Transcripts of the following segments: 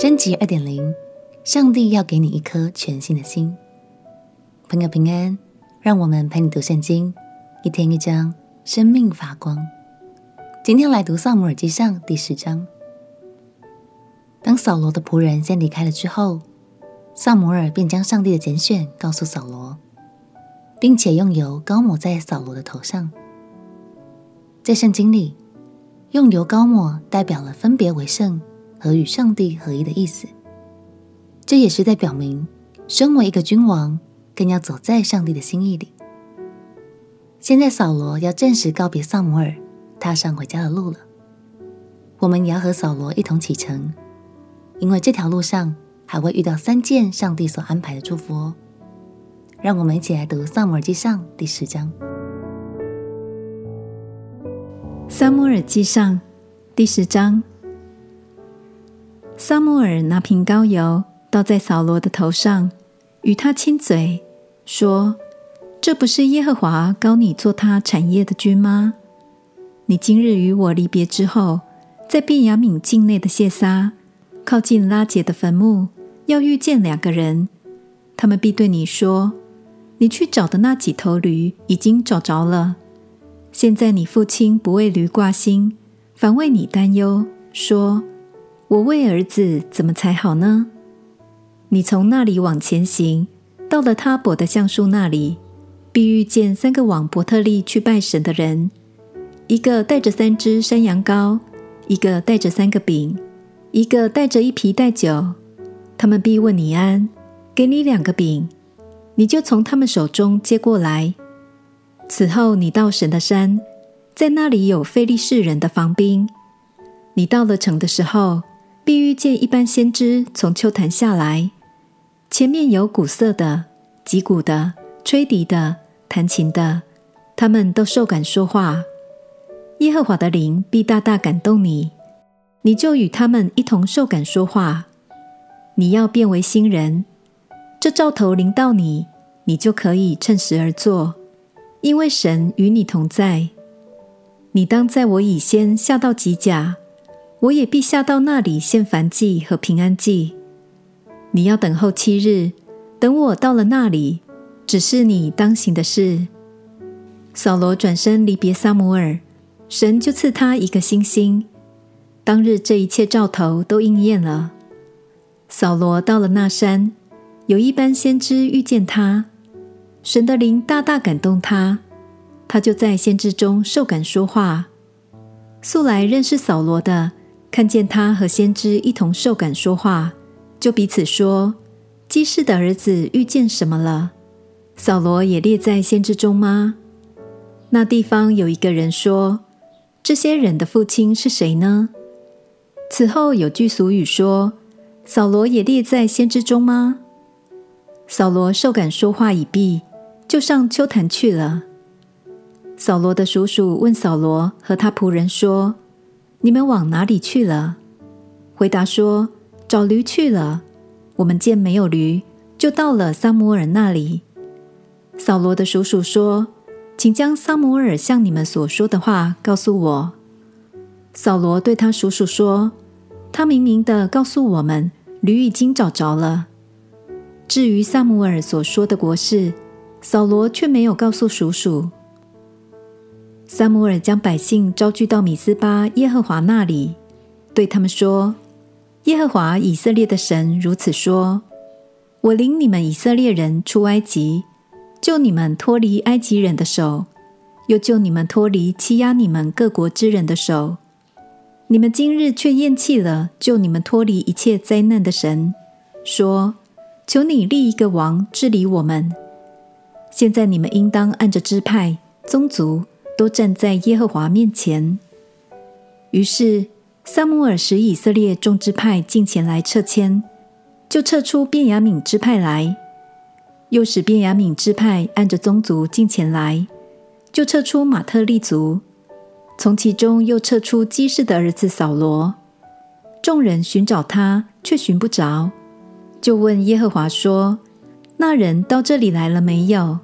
升级二点零，上帝要给你一颗全新的心。朋友平安，让我们陪你读圣经，一天一章，生命发光。今天来读《撒母耳记上》第十章。当扫罗的仆人先离开了之后，撒母耳便将上帝的拣选告诉扫罗，并且用油膏抹在扫罗的头上。在圣经里，用油膏抹代表了分别为圣和与上帝合一的意思。这也是在表明，身为一个君王，更要走在上帝的心意里。现在扫罗要正式告别撒母耳，踏上回家的路了。我们也要和扫罗一同启程，因为这条路上还会遇到三件上帝所安排的祝福哦。让我们一起来读《撒母耳记上》第十章。撒母耳记上第十章，撒母耳拿瓶膏油倒在扫罗的头上，与他亲嘴，说：“这不是耶和华膏你做他产业的君吗？你今日与我离别之后，在便雅悯境内的谢撒，靠近拉结的坟墓，要遇见两个人，他们必对你说：你去找的那几头驴已经找着了。”现在你父亲不为驴挂心，反为你担忧，说：“我为儿子怎么才好呢？”你从那里往前行，到了他伯的橡树那里，必遇见三个往伯特利去拜神的人，一个带着三只山羊羔，一个带着三个饼，一个带着一皮袋酒。他们必问你安，给你两个饼，你就从他们手中接过来。此后，你到神的山，在那里有非利士人的防兵。你到了城的时候，必遇见一般先知从丘坛下来，前面有鼓瑟的、击鼓的、吹笛的、弹琴的，他们都受感说话。耶和华的灵必大大感动你，你就与他们一同受感说话。你要变为新人，这兆头临到你，你就可以趁时而作。因为神与你同在，你当在我以先下到吉甲，我也必下到那里献燔祭和平安祭。你要等候七日，等我到了那里，只是你当行的事。扫罗转身离别撒母耳，神就赐他一个星星。当日这一切兆头都应验了。扫罗到了那山，有一班先知遇见他。神的灵大大感动他，他就在先知中受感说话。素来认识扫罗的，看见他和先知一同受感说话，就彼此说：“基士的儿子遇见什么了？扫罗也列在先知中吗？”那地方有一个人说：“这些人的父亲是谁呢？”此后有句俗语说：“扫罗也列在先知中吗？”扫罗受感说话已毕。就上丘坛去了。扫罗的叔叔问扫罗和他仆人说：“你们往哪里去了？”回答说：“找驴去了。”我们见没有驴，就到了撒母耳那里。扫罗的叔叔说：“请将撒母耳向你们所说的话告诉我。”扫罗对他叔叔说：“他明明的告诉我们，驴已经找着了。至于撒母耳所说的国事。”扫罗却没有告诉叔叔。撒母耳将百姓招聚到米斯巴耶和华那里，对他们说：“耶和华以色列的神如此说：我领你们以色列人出埃及，救你们脱离埃及人的手，又救你们脱离欺压你们各国之人的手。你们今日却厌弃了救你们脱离一切灾难的神，说：求你立一个王治理我们。”现在你们应当按着支派、宗族，都站在耶和华面前。于是撒母耳使以色列众支派近前来撤迁，就撤出便雅悯支派来；又使便雅悯支派按着宗族近前来，就撤出马特利族。从其中又撤出基士的儿子扫罗。众人寻找他，却寻不着，就问耶和华说。那人到这里来了没有？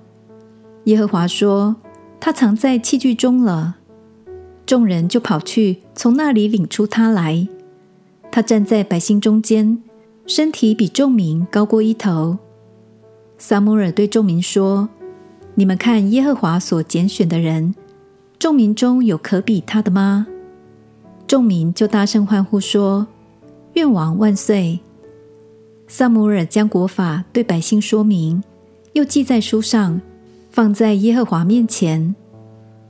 耶和华说：“他藏在器具中了。”众人就跑去，从那里领出他来。他站在百姓中间，身体比众民高过一头。撒母耳对众民说：“你们看耶和华所拣选的人，众民中有可比他的吗？”众民就大声欢呼说：“愿王万岁！”撒母耳将国法对百姓说明，又记在书上，放在耶和华面前，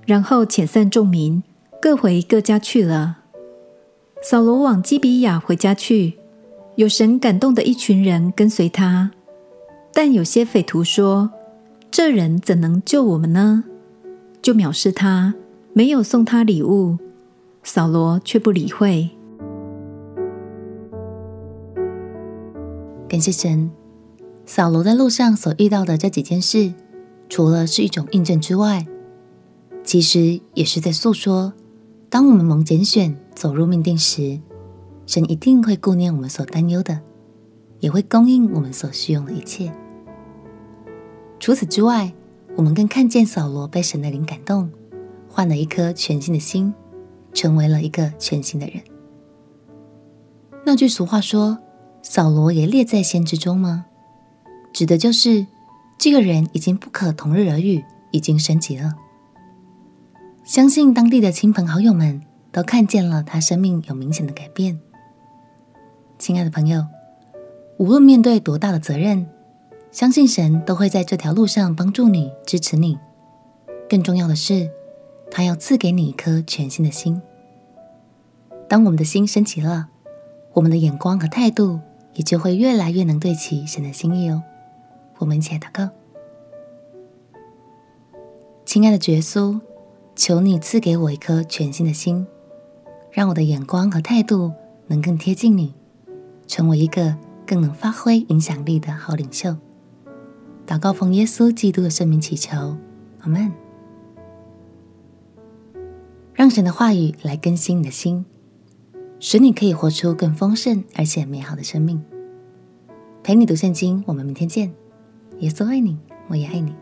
然后遣散众民，各回各家去了。扫罗往基比亚回家去，有神感动的一群人跟随他。但有些匪徒说：“这人怎能救我们呢？”就藐视他，没有送他礼物。扫罗却不理会。感谢神，扫罗在路上所遇到的这几件事，除了是一种印证之外，其实也是在诉说：当我们蒙拣选走入命定时，神一定会顾念我们所担忧的，也会供应我们所需用的一切。除此之外，我们更看见扫罗被神的灵感动，换了一颗全新的心，成为了一个全新的人。那句俗话说：“扫罗也列在先知中吗？”指的就是这个人已经不可同日而语，已经升级了。相信当地的亲朋好友们都看见了他生命有明显的改变。亲爱的朋友，无论面对多大的责任，相信神都会在这条路上帮助你、支持你。更重要的是，他要赐给你一颗全新的心。当我们的心升级了，我们的眼光和态度也就会越来越能对齐神的心意哦。我们一起来祷告：亲爱的耶稣，求你赐给我一颗全新的心，让我的眼光和态度能更贴近你，成为一个更能发挥影响力的好领袖。祷告奉耶稣基督的圣名祈求，阿门。让神的话语来更新你的心，使你可以活出更丰盛而且美好的生命。陪你读圣经，我们明天见。耶稣爱你，我也爱你。